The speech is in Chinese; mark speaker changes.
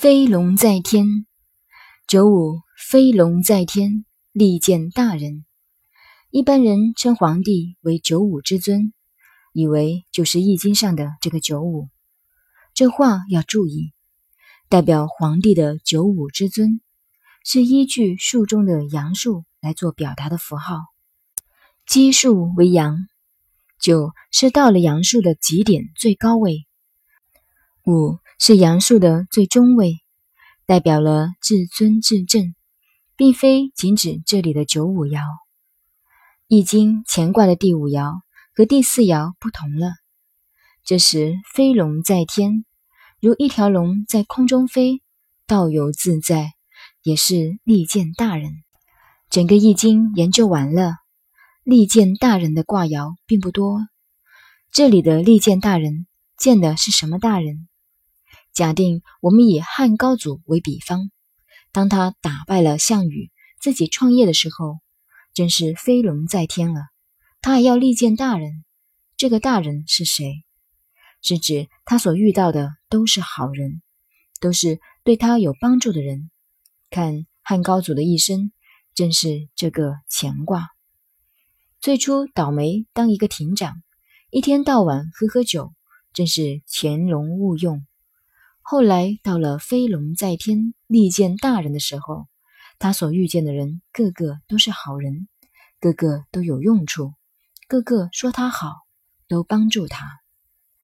Speaker 1: 飞龙在天，九五飞龙在天，利见大人。一般人称皇帝为九五之尊，以为就是《易经》上的这个九五。这话要注意，代表皇帝的九五之尊，是依据数中的阳数来做表达的符号。奇数为阳，九是到了阳数的极点最高位，五。是阳数的最中位，代表了至尊至正，并非仅指这里的九五爻。易经乾卦的第五爻和第四爻不同了。这时飞龙在天，如一条龙在空中飞，道游自在，也是利见大人。整个易经研究完了，利见大人的卦爻并不多。这里的利见大人，见的是什么大人？假定我们以汉高祖为比方，当他打败了项羽，自己创业的时候，真是飞龙在天了。他还要力荐大人，这个大人是谁？是指他所遇到的都是好人，都是对他有帮助的人。看汉高祖的一生，正是这个乾卦。最初倒霉当一个亭长，一天到晚喝喝酒，正是潜龙勿用。后来到了飞龙在天、利见大人的时候，他所遇见的人个个都是好人，个个都有用处，个个说他好，都帮助他。